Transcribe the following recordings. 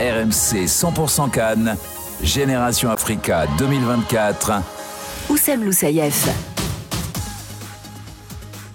RMC 100% Cannes, Génération Africa 2024. Oussem Loussaïef.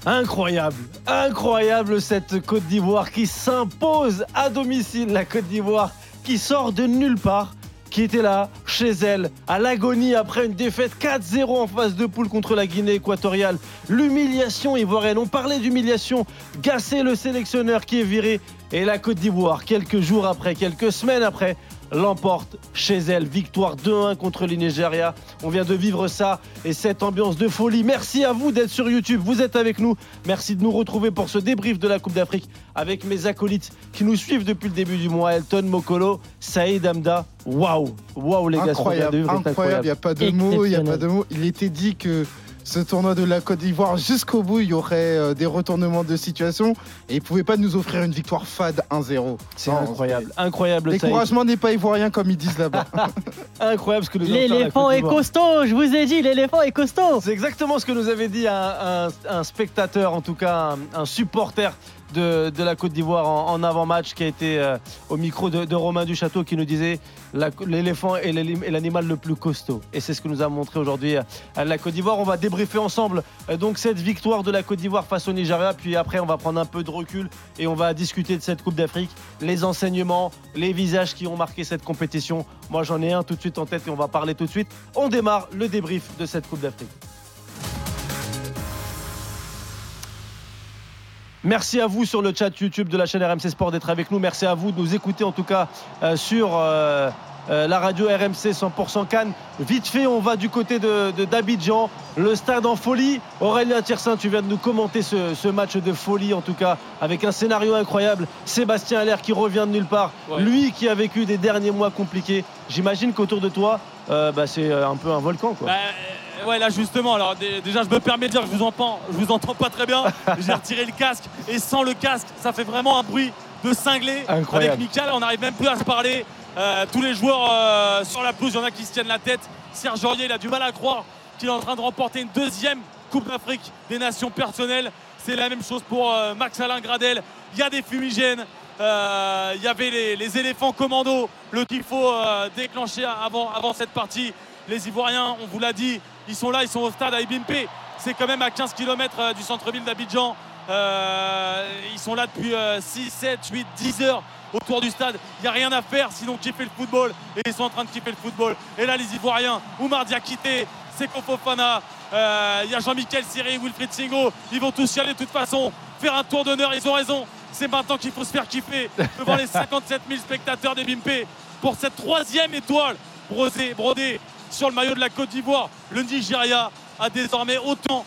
Incroyable, incroyable cette Côte d'Ivoire qui s'impose à domicile. La Côte d'Ivoire qui sort de nulle part, qui était là, chez elle, à l'agonie après une défaite 4-0 en phase de poule contre la Guinée équatoriale. L'humiliation ivoirienne, on parlait d'humiliation. Gassé le sélectionneur qui est viré. Et la Côte d'Ivoire, quelques jours après, quelques semaines après, l'emporte chez elle. Victoire 2-1 contre le Nigeria. On vient de vivre ça et cette ambiance de folie. Merci à vous d'être sur YouTube. Vous êtes avec nous. Merci de nous retrouver pour ce débrief de la Coupe d'Afrique avec mes acolytes qui nous suivent depuis le début du mois. Elton Mokolo, Saïd Amda. Waouh, waouh les gars, incroyable, incroyable. Il n'y a pas de mots, il n'y a pas de mots. Il était dit que ce tournoi de la Côte d'Ivoire jusqu'au bout, il y aurait euh, des retournements de situation et il ne pouvait pas nous offrir une victoire fade 1-0. C'est incroyable, incroyable. Découragement n'est pas ivoirien comme ils disent là-bas. incroyable ce que nous L'éléphant est costaud, je vous ai dit, l'éléphant est costaud. C'est exactement ce que nous avait dit un, spectateur, en tout cas un supporter de, la Côte d'Ivoire en, avant-match qui a été euh, au micro de, Romain Duchâteau qui nous disait l'éléphant est l'animal le plus costaud. Et c'est ce que nous a montré aujourd'hui euh, la Côte d'Ivoire. On va débriefer ensemble euh, donc cette victoire de la Côte d'Ivoire face au Nigeria. Puis après, on va prendre un peu de recul et on va discuter de cette Coupe d'Afrique, les enseignements, les visages qui ont marqué cette compétition. Moi, j'en ai un tout de suite en tête et on va parler tout de suite. On démarre le débrief de cette Coupe d'Afrique. Merci à vous sur le chat YouTube de la chaîne RMC Sport d'être avec nous. Merci à vous de nous écouter en tout cas euh, sur euh, euh, la radio RMC 100% Cannes. Vite fait, on va du côté de, d'Abidjan. Le stade en folie. Aurélien Tiersin, tu viens de nous commenter ce, match de folie en tout cas avec un scénario incroyable. Sébastien Allaire qui revient de nulle part. Lui qui a vécu des derniers mois compliqués. J'imagine qu'autour de toi, bah, c'est un peu un volcan. Quoi. Bah, ouais, là justement, alors déjà je me permets de dire que je vous entends, je vous entends pas très bien. J'ai retiré le casque et sans le casque, ça fait vraiment un bruit de cinglé avec Michael. On n'arrive même plus à se parler. Euh, tous les joueurs euh, sur la pelouse, il y en a qui se tiennent la tête. Serge Aurier, il a du mal à croire qu'il est en train de remporter une deuxième Coupe d'Afrique des Nations personnelles. C'est la même chose pour euh, Max Alain Gradel. Il y a des fumigènes. il y avait les, éléphants commando, le qu'il faut déclencher avant, avant cette partie. Les Ivoiriens, on vous l'a dit, ils sont là, ils sont au stade à Ibimpe. C'est quand même à 15 km euh, du centre-ville d'Abidjan. Euh, ils sont là depuis 6, 7, 8, 10 heures autour du stade. Il n'y a rien à faire sinon kiffer le football. Et ils sont en train de kiffer le football. Et là, les Ivoiriens, Oumar Diakité, Seko Fofana, euh, il y a Jean-Michel Siri, Wilfried Singo. Ils vont tous y aller de toute façon. Faire un tour d'honneur, ils ont raison. C'est maintenant qu'il faut se faire kiffer devant les 57 000 spectateurs des Bimpe pour cette troisième étoile brodée sur le maillot de la Côte d'Ivoire. Le Nigeria a désormais autant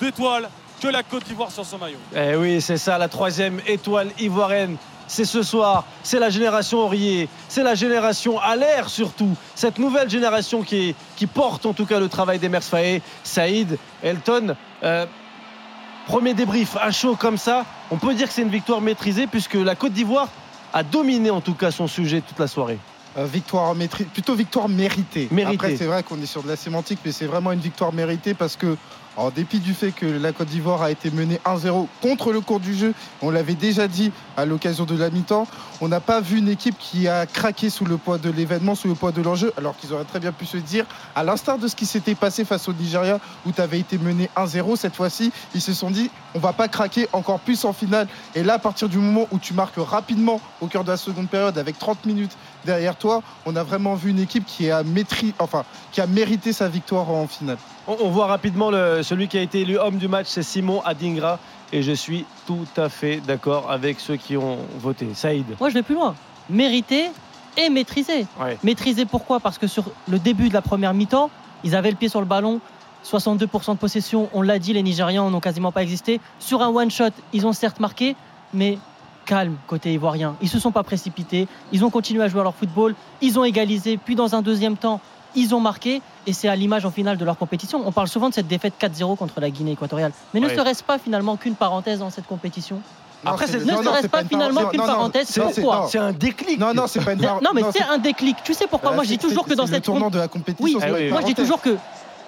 d'étoiles que la Côte d'Ivoire sur son maillot. Eh oui, c'est ça, la troisième étoile ivoirienne. C'est ce soir, c'est la génération Aurier, c'est la génération à l'air surtout, cette nouvelle génération qui, porte en tout cas le travail des Faye, Saïd, Elton. Euh, premier débrief à chaud comme ça, on peut dire que c'est une victoire maîtrisée puisque la Côte d'Ivoire a dominé en tout cas son sujet toute la soirée. Euh, victoire plutôt victoire méritée. Après, c'est vrai qu'on est sur de la sémantique, mais c'est vraiment une victoire méritée parce que en dépit du fait que la Côte d'Ivoire a été menée 1-0 contre le cours du jeu, on l'avait déjà dit à l'occasion de la mi-temps, on n'a pas vu une équipe qui a craqué sous le poids de l'événement, sous le poids de l'enjeu, alors qu'ils auraient très bien pu se dire, à l'instar de ce qui s'était passé face au Nigeria, où tu avais été mené 1-0, cette fois-ci, ils se sont dit, on va pas craquer encore plus en finale. Et là, à partir du moment où tu marques rapidement au cœur de la seconde période, avec 30 minutes derrière toi, on a vraiment vu une équipe qui a, maîtris, enfin, qui a mérité sa victoire en finale. On, voit rapidement celui qui a été élu homme du match, c'est Simon Adingra. Et je suis tout à fait d'accord avec ceux qui ont voté. Saïd. Moi, je vais plus loin. Mérité et maîtrisé. Maîtrisé pourquoi? Parce que sur le début de la première mi-temps, ils avaient le pied sur le ballon. 62% de possession, on l'a dit, les Nigérians n'ont quasiment pas existé. Sur un one-shot, ils ont certes marqué, mais calme côté ivoirien. Ils ne se sont pas précipités, ils ont continué à jouer à leur football, ils ont égalisé, puis dans un deuxième temps, ils ont marqué et c'est à l'image en finale de leur compétition. On parle souvent de cette défaite 4-0 contre la Guinée équatoriale. Mais ne serait-ce pas finalement qu'une parenthèse dans cette compétition? Après, ne serait-ce pas, finalement qu'une parenthèse Pourquoi C'est un déclic. Non, non, c'est pas une Non, mais c'est un déclic. Tu sais pourquoi? Moi, je dis toujours que dans cette tournant de la compétition. Oui, moi, je dis toujours que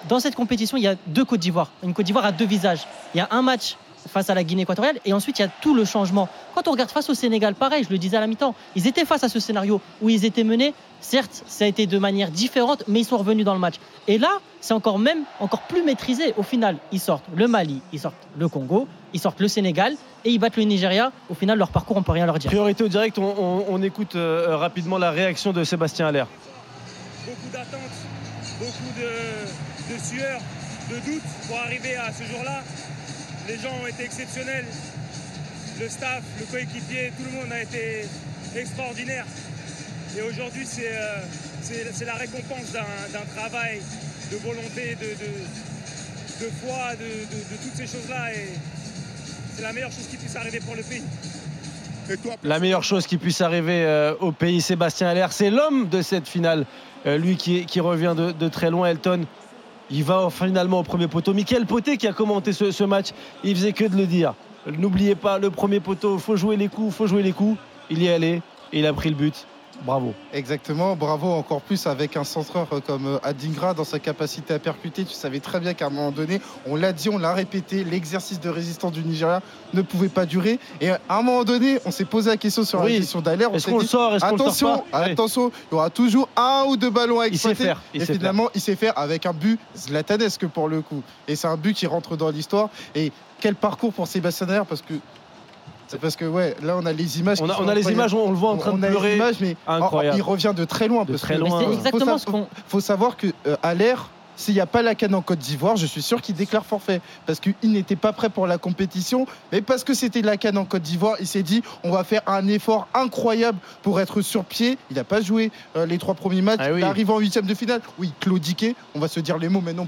dans cette compétition, il y a deux Côtes d'Ivoire. Une Côte d'Ivoire a deux visages. Il y a un match face à la Guinée équatoriale. Et ensuite, il y a tout le changement. Quand on regarde face au Sénégal, pareil, je le disais à la mi-temps, ils étaient face à ce scénario où ils étaient menés. Certes, ça a été de manière différente, mais ils sont revenus dans le match. Et là, c'est encore même encore plus maîtrisé. Au final, ils sortent le Mali, ils sortent le Congo, ils sortent le Sénégal et ils battent le Nigeria. Au final, leur parcours, on peut rien leur dire. Priorité au direct, on, écoute euh, rapidement la réaction de Sébastien Allaire. Beaucoup d'attentes, beaucoup de, de sueur, de doutes pour arriver à ce jour-là. Les gens ont été exceptionnels. Le staff, le coéquipier, tout le monde a été extraordinaire. Et aujourd'hui, c'est euh, la récompense d'un travail de volonté, de, foi, de, toutes ces choses-là. Et c'est la meilleure chose qui puisse arriver pour le pays. la meilleure chose qui puisse arriver euh, au pays, Sébastien Allaire, c'est l'homme de cette finale. Euh, lui qui, revient de, très loin, Elton. Il va finalement au premier poteau. Michael Poté qui a commenté ce, match, il faisait que de le dire. N'oubliez pas le premier poteau, faut jouer les coups, faut jouer les coups. Il y est allé et il a pris le but. Bravo. Exactement, bravo encore plus avec un centreur comme euh, Adingra dans sa capacité à percuter. Tu savais très bien qu'à un moment donné, on l'a dit, on l'a répété, l'exercice de résistance du Nigeria ne pouvait pas durer. Et à un moment donné, on s'est posé la question sur la question d'Aler. Est-ce qu'on le sort Attention, attention, il y aura toujours un ou deux ballons à exploiter. Il sait faire. et finalement, il sait faire avec un but zlatanesque pour le coup. Et c'est un but qui rentre dans l'histoire. Et quel parcours pour Sébastien Aler parce que c'est parce que ouais, là on a les images. On a, les images, on le voit en train de pleurer. images, mais Incroyable. il revient de très loin. De très loin. C'est exactement ce qu'on. Faut savoir que euh, à l'air. S'il n'y a pas la canne en Côte d'Ivoire, je suis sûr qu'il déclare forfait. Parce qu'il n'était pas prêt pour la compétition. Mais parce que c'était la canne en Côte d'Ivoire, il s'est dit on va faire un effort incroyable pour être sur pied. Il n'a pas joué euh, les trois premiers matchs. Ah il arrive en huitième de finale. Oui, claudiqué. On va se dire les mots maintenant.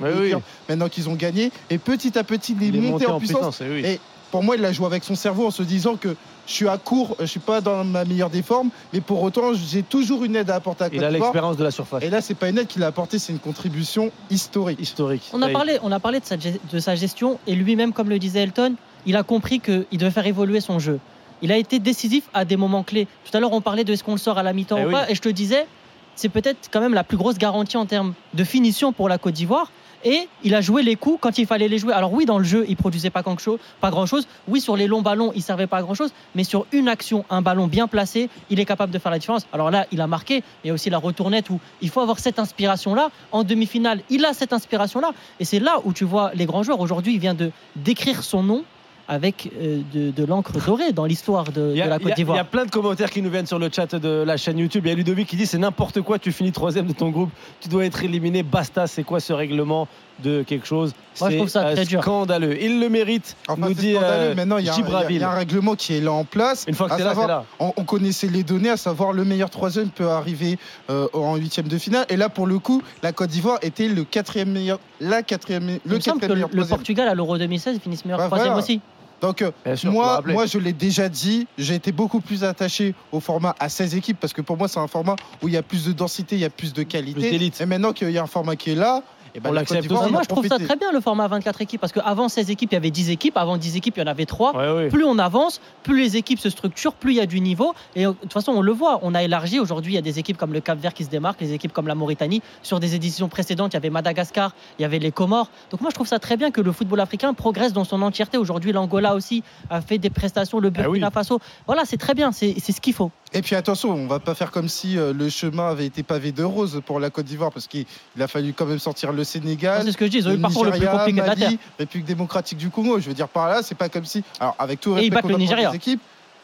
maintenant qu'ils ont gagné. Et petit à petit, il est, monté, en, puissance. et, pour moi, il a joué avec son cerveau en se disant que je suis à court, je suis pas dans ma meilleure des formes, mais pour autant, j'ai toujours une aide à apporter à Côte Il a l'expérience de la surface. Et là, c'est pas une aide qu'il a apportée, c'est une contribution historique. Historique. On a parlé, on a parlé de, sa, de sa gestion et lui-même, comme le disait Elton, il a compris qu'il devait faire évoluer son jeu. Il a été décisif à des moments clés. Tout à l'heure, on parlait de est-ce qu'on le sort à la mi-temps eh ou pas, et je te disais, c'est peut-être quand même la plus grosse garantie en termes de finition pour la Côte d'Ivoire et il a joué les coups quand il fallait les jouer. Alors oui, dans le jeu, il produisait pas grand chose. Oui, sur les longs ballons, il servait pas à grand chose. Mais sur une action, un ballon bien placé, il est capable de faire la différence. Alors là, il a marqué. Il y a aussi la retournette où il faut avoir cette inspiration-là. En demi-finale, il a cette inspiration-là. Et c'est là où tu vois les grands joueurs. Aujourd'hui, il vient de d'écrire son nom avec euh, de, l'encre dorée dans l'histoire de, la Côte d'Ivoire. Il y a plein de commentaires qui nous viennent sur le chat de la chaîne YouTube. Il y a Ludovic qui dit c'est n'importe quoi, tu finis troisième de ton groupe, tu dois être éliminé. Basta, c'est quoi ce règlement de quelque chose? Moi, je trouve ça très dur. scandaleux. Il le mérite. nous dit euh, maintenant il y, a, un règlement qui est là en place. Une fois que c'est là, là. On, connaissait les données, à savoir le meilleur troisième peut arriver euh, en huitième de finale. Et là, pour le coup, la Côte d'Ivoire était le quatrième meilleur, la quatrième, le quatrième meilleur. Le Portugal à l'Euro 2016 finit meilleur bah, troisième aussi. Donc euh, moi, moi, je l'ai déjà dit, j'ai été beaucoup plus attaché au format à 16 équipes parce que pour moi, c'est un format où il y a plus de densité, il y a plus de qualité. et maintenant qu'il y a un format qui est là, et ben, on l'accepte Moi, je trouve ça très bien le format 24 équipes parce qu'avant 16 équipes, il y avait 10 équipes. Avant 10 équipes, il y en avait 3. Plus on avance, plus les équipes se structurent, plus il y a du niveau. Et euh, de toute façon, on le voit, on a élargi. Aujourd'hui, il y a des équipes comme le Cap Vert qui se démarquent, les équipes comme la Mauritanie. Sur des éditions précédentes, il y avait Madagascar, il y avait les Comores. Donc moi, je trouve ça très bien que le football africain progresse dans son entièreté. Aujourd'hui, l'Angola aussi a fait des prestations, le ah Burkina Faso. Voilà, c'est très bien, c'est ce qu'il faut. Et puis attention, on va pas faire comme si euh, le chemin avait été pavé de roses pour la Côte d'Ivoire parce qu'il a fallu quand même sortir le Sénégal. C'est ce que je dis, ils ont eu le parcours le plus compliqué de la terre. République démocratique du Congo. Je veux dire par là, c'est pas comme si. Alors avec tout respect pour les équipes.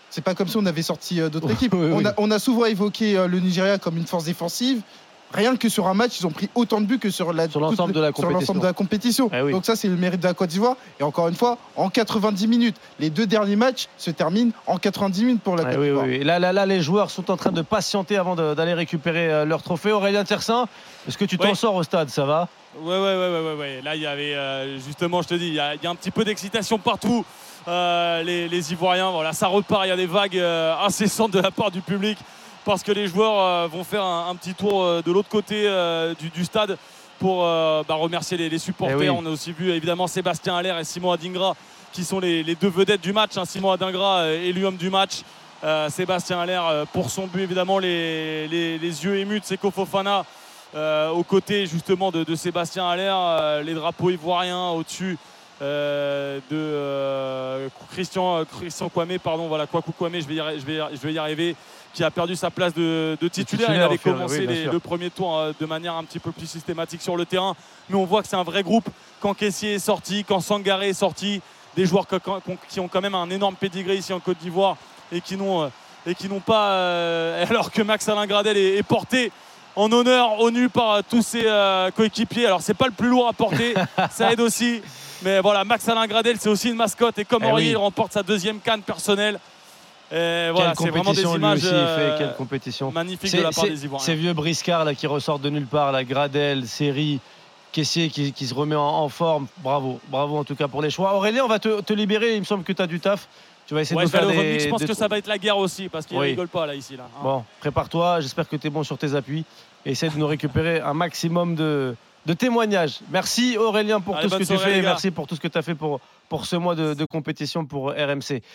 C'est pas comme si on avait sorti euh, d'autres équipes. on, a, on, a, souvent évoqué euh, le Nigeria comme une force défensive rien que sur un match, ils ont pris autant de buts que sur l'ensemble de, la compétition. Eh Donc ça, c'est le mérite de la Côte d'Ivoire. Et encore une fois, en 90 minutes, les deux derniers matchs se terminent en 90 minutes pour la eh Côte d'Ivoire. là, là, là, les joueurs sont en train de patienter avant d'aller récupérer euh, leur trophée. Aurélien Tersin, est-ce que tu t'en sors au stade? Ça va? Ouais, ouais, ouais, ouais, ouais, Là, il y avait euh, justement, je te dis, il y, a, un petit peu d'excitation partout. Euh, les, Ivoiriens, voilà, ça repart. Il y a des vagues incessantes de la part du public parce que les joueurs euh, vont faire un, petit tour euh, de l'autre côté euh, du, stade pour bah, remercier les, supporters. Eh On a aussi vu évidemment Sébastien Allaire et Simon Adingra qui sont les, deux vedettes du match. Hein. Simon Adingra élu homme du match. Sébastien Allaire pour son but évidemment les, yeux émus de Seko Fofana aux côtés justement de, Sébastien Allaire les drapeaux ivoiriens au-dessus de Christian, Christian Kwame, pardon, voilà, Kwaku Kwame, je vais, y, je, vais, je vais y arriver, qui a perdu sa place de, titulaire. Il avait commencé le premier tour de manière un petit peu plus systématique sur le terrain, mais on voit que c'est un vrai groupe. Quand Kessier est sorti, quand Sangaré est sorti, des joueurs qui ont quand même un énorme pédigré ici en Côte d'Ivoire et qui n'ont et qui n'ont pas alors que Max Alain Gradel est porté en honneur au nu par tous ses euh, coéquipiers. Alors c'est pas le plus lourd à porter, ça aide aussi. Mais voilà, Max Alain Gradel, c'est aussi une mascotte. Et comme eh il remporte sa deuxième canne personnelle. Et voilà, c'est vraiment des images aussi, fait, quelle compétition. magnifiques de la part des Ivoiriens. Ces vieux briscards là, qui ressortent de nulle part, la Gradel, Série, Caissier qui, se remet en, forme. Bravo, bravo en tout cas pour les choix. Aurélien, on va te, libérer. Il me semble que tu as du taf. Tu vas essayer de faire Je pense que ça va être la guerre aussi parce qu'il ne rigole pas là ici. Là, hein. Bon, prépare-toi. J'espère que tu es bon sur tes appuis et essaie de nous récupérer un maximum de, témoignages. Merci Aurélien pour tout ce que tu fais et merci pour tout ce que tu as fait pour, pour ce mois de, de compétition pour RMC.